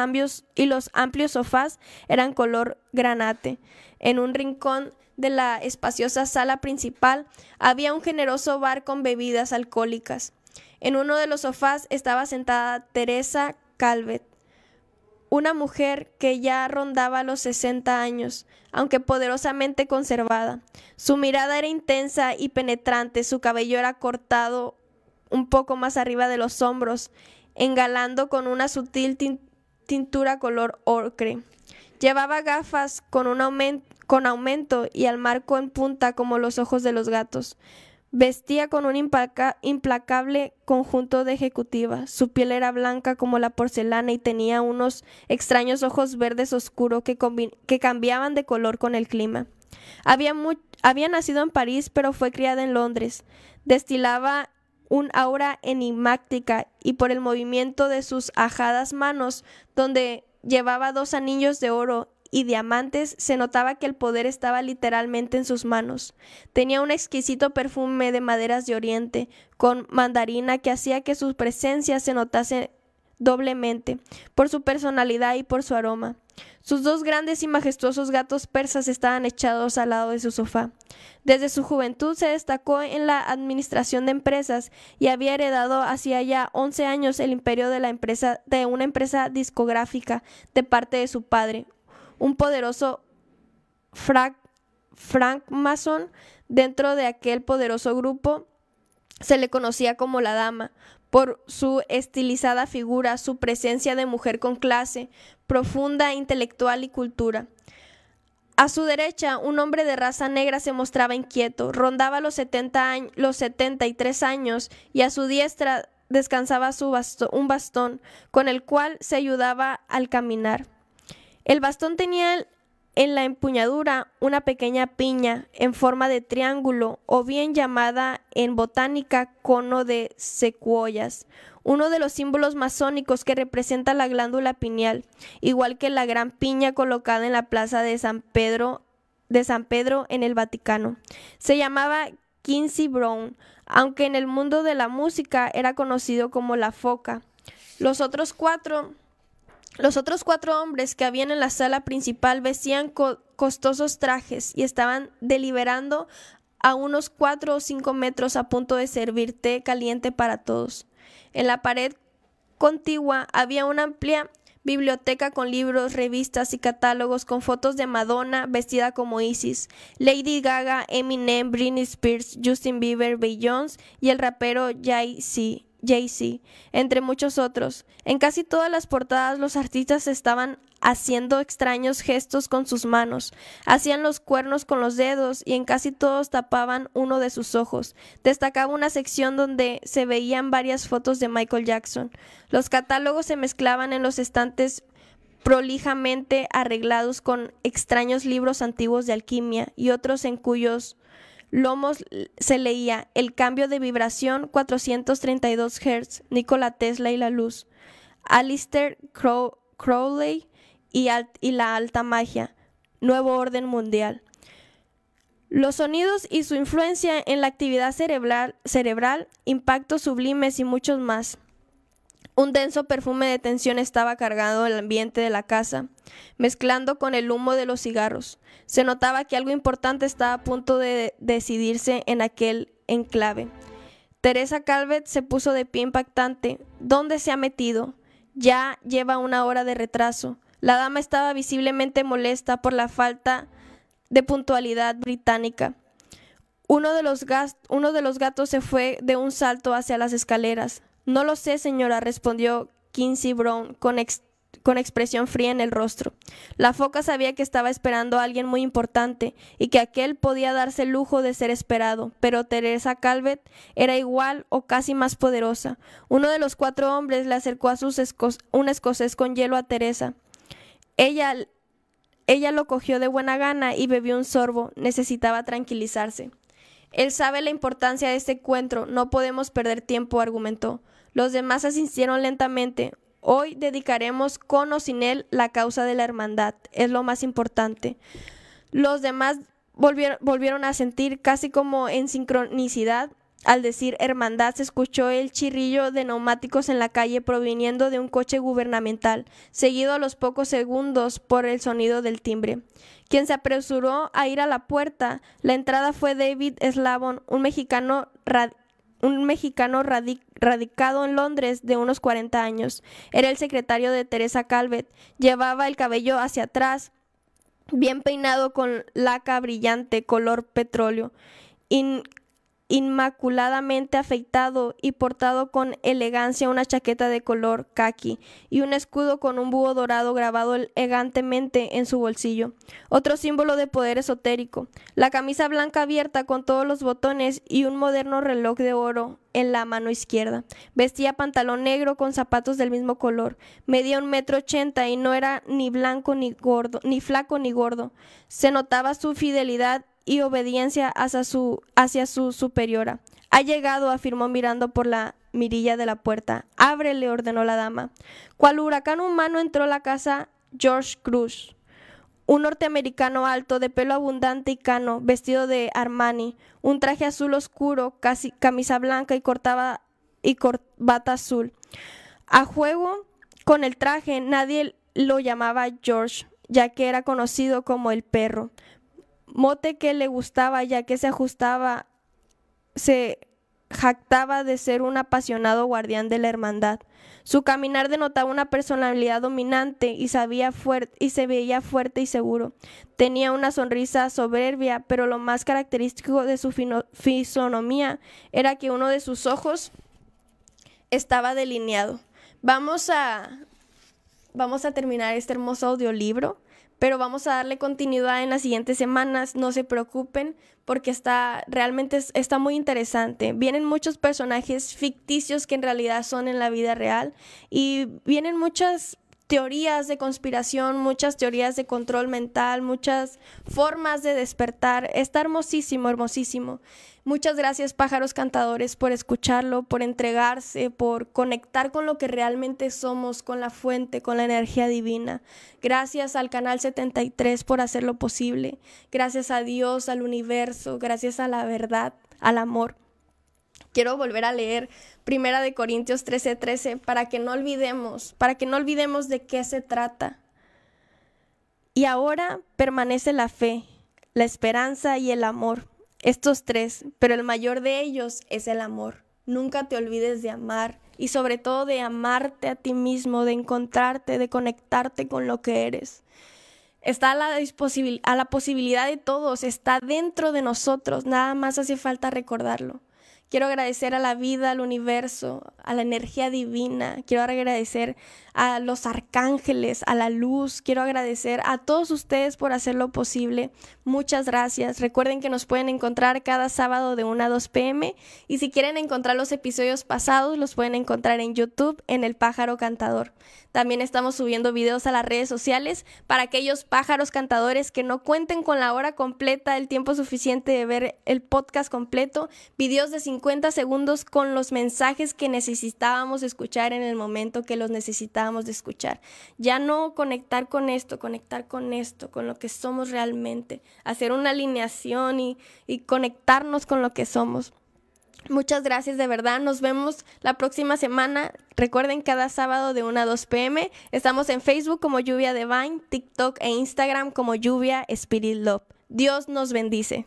y los amplios sofás eran color granate. En un rincón de la espaciosa sala principal había un generoso bar con bebidas alcohólicas. En uno de los sofás estaba sentada Teresa Calvet, una mujer que ya rondaba los 60 años, aunque poderosamente conservada. Su mirada era intensa y penetrante, su cabello era cortado un poco más arriba de los hombros, engalando con una sutil tintura color ocre. Llevaba gafas con, un aumento y al marco en punta como los ojos de los gatos. Vestía con un implacable conjunto de ejecutiva. Su piel era blanca como la porcelana y tenía unos extraños ojos verdes oscuros que, cambiaban de color con el clima. Había nacido en París, pero fue criada en Londres. Destilaba un aura enigmática y por el movimiento de sus ajadas manos, donde llevaba dos anillos de oro y diamantes, se notaba que el poder estaba literalmente en sus manos. Tenía un exquisito perfume de maderas de Oriente, con mandarina que hacía que su presencia se notase doblemente, por su personalidad y por su aroma. Sus dos grandes y majestuosos gatos persas estaban echados al lado de su sofá. Desde su juventud se destacó en la administración de empresas y había heredado hacía ya once años el imperio de la empresa de una empresa discográfica de parte de su padre, un poderoso Frank Mason dentro de aquel poderoso grupo se le conocía como la dama, por su estilizada figura, su presencia de mujer con clase, profunda intelectual y cultura. A su derecha, un hombre de raza negra se mostraba inquieto, rondaba los, 70 los 73 años y a su diestra descansaba su un bastón, con el cual se ayudaba al caminar. El bastón tenía en la empuñadura una pequeña piña en forma de triángulo o bien llamada en botánica cono de secuoyas, uno de los símbolos masónicos que representa la glándula pineal, igual que la gran piña colocada en la plaza de San Pedro de San Pedro en el Vaticano. Se llamaba Quincy Brown, aunque en el mundo de la música era conocido como la foca. Los otros cuatro los otros cuatro hombres que habían en la sala principal vestían costosos trajes y estaban deliberando a unos cuatro o cinco metros a punto de servir té caliente para todos. En la pared contigua había una amplia biblioteca con libros, revistas y catálogos con fotos de Madonna vestida como Isis, Lady Gaga, Eminem, Britney Spears, Justin Bieber, Beyoncé y el rapero Jay-Z. Jay-Z, entre muchos otros. En casi todas las portadas los artistas estaban haciendo extraños gestos con sus manos, hacían los cuernos con los dedos y en casi todos tapaban uno de sus ojos. Destacaba una sección donde se veían varias fotos de Michael Jackson. Los catálogos se mezclaban en los estantes prolijamente arreglados con extraños libros antiguos de alquimia y otros en cuyos lomos se leía el cambio de vibración 432 Hz, Nikola Tesla y la luz, Alistair Crowley y, la alta magia, nuevo orden mundial. Los sonidos y su influencia en la actividad cerebral, cerebral, impactos sublimes y muchos más. Un denso perfume de tensión estaba cargado el ambiente de la casa, mezclando con el humo de los cigarros. Se notaba que algo importante estaba a punto de decidirse en aquel enclave. Teresa Calvet se puso de pie impactante. ¿Dónde se ha metido? Ya lleva una hora de retraso. La dama estaba visiblemente molesta por la falta de puntualidad británica. Uno de, los uno de los gatos se fue de un salto hacia las escaleras. No lo sé, señora, respondió Kinsey Brown con, con expresión fría en el rostro. La foca sabía que estaba esperando a alguien muy importante y que aquel podía darse el lujo de ser esperado, pero Teresa Calvet era igual o casi más poderosa. Uno de los cuatro hombres le acercó a sus un escocés con hielo a Teresa. Ella, ella lo cogió de buena gana y bebió un sorbo. Necesitaba tranquilizarse. Él sabe la importancia de este encuentro. No podemos perder tiempo, argumentó. Los demás asistieron lentamente. Hoy dedicaremos con o sin él la causa de la hermandad. Es lo más importante. Los demás volvieron, volvieron a sentir casi como en sincronicidad. Al decir hermandad se escuchó el chirrillo de neumáticos en la calle proviniendo de un coche gubernamental, seguido a los pocos segundos por el sonido del timbre. Quien se apresuró a ir a la puerta, la entrada fue David Slavon, un mexicano un mexicano radicado en Londres de unos 40 años. Era el secretario de Teresa Calvet. Llevaba el cabello hacia atrás, bien peinado con laca brillante color petróleo inmaculadamente afeitado y portado con elegancia una chaqueta de color khaki y un escudo con un búho dorado grabado elegantemente en su bolsillo, otro símbolo de poder esotérico, la camisa blanca abierta con todos los botones y un moderno reloj de oro en la mano izquierda. Vestía pantalón negro con zapatos del mismo color. Medía un metro ochenta y no era ni blanco ni gordo, ni flaco ni gordo. Se notaba su fidelidad y obediencia hacia su, hacia su superiora. Ha llegado, afirmó mirando por la mirilla de la puerta. Ábrele, ordenó la dama. Cual huracán humano entró la casa George Cruz, un norteamericano alto, de pelo abundante y cano, vestido de Armani, un traje azul oscuro, casi camisa blanca y cortaba y corbata azul. A juego con el traje, nadie lo llamaba George, ya que era conocido como el perro mote que le gustaba ya que se ajustaba, se jactaba de ser un apasionado guardián de la hermandad. Su caminar denotaba una personalidad dominante y, sabía y se veía fuerte y seguro. Tenía una sonrisa soberbia, pero lo más característico de su fisonomía era que uno de sus ojos estaba delineado. Vamos a, vamos a terminar este hermoso audiolibro pero vamos a darle continuidad en las siguientes semanas, no se preocupen porque está realmente está muy interesante. Vienen muchos personajes ficticios que en realidad son en la vida real y vienen muchas teorías de conspiración, muchas teorías de control mental, muchas formas de despertar. Está hermosísimo, hermosísimo. Muchas gracias pájaros cantadores por escucharlo, por entregarse, por conectar con lo que realmente somos, con la fuente, con la energía divina. Gracias al Canal 73 por hacerlo posible. Gracias a Dios, al universo, gracias a la verdad, al amor. Quiero volver a leer Primera de Corintios 13:13 13, para que no olvidemos, para que no olvidemos de qué se trata. Y ahora permanece la fe, la esperanza y el amor estos tres, pero el mayor de ellos es el amor. Nunca te olvides de amar y sobre todo de amarte a ti mismo, de encontrarte, de conectarte con lo que eres. Está a la, a la posibilidad de todos, está dentro de nosotros, nada más hace falta recordarlo. Quiero agradecer a la vida, al universo, a la energía divina. Quiero agradecer a los arcángeles, a la luz. Quiero agradecer a todos ustedes por hacerlo posible. Muchas gracias. Recuerden que nos pueden encontrar cada sábado de 1 a 2 pm. Y si quieren encontrar los episodios pasados, los pueden encontrar en YouTube en El Pájaro Cantador. También estamos subiendo videos a las redes sociales para aquellos pájaros cantadores que no cuenten con la hora completa, el tiempo suficiente de ver el podcast completo. Videos de 50 segundos con los mensajes que necesitábamos escuchar en el momento que los necesitábamos de escuchar. Ya no conectar con esto, conectar con esto, con lo que somos realmente. Hacer una alineación y, y conectarnos con lo que somos. Muchas gracias de verdad. Nos vemos la próxima semana. Recuerden cada sábado de 1 a 2 pm. Estamos en Facebook como Lluvia Divine, TikTok e Instagram como Lluvia Spirit Love. Dios nos bendice.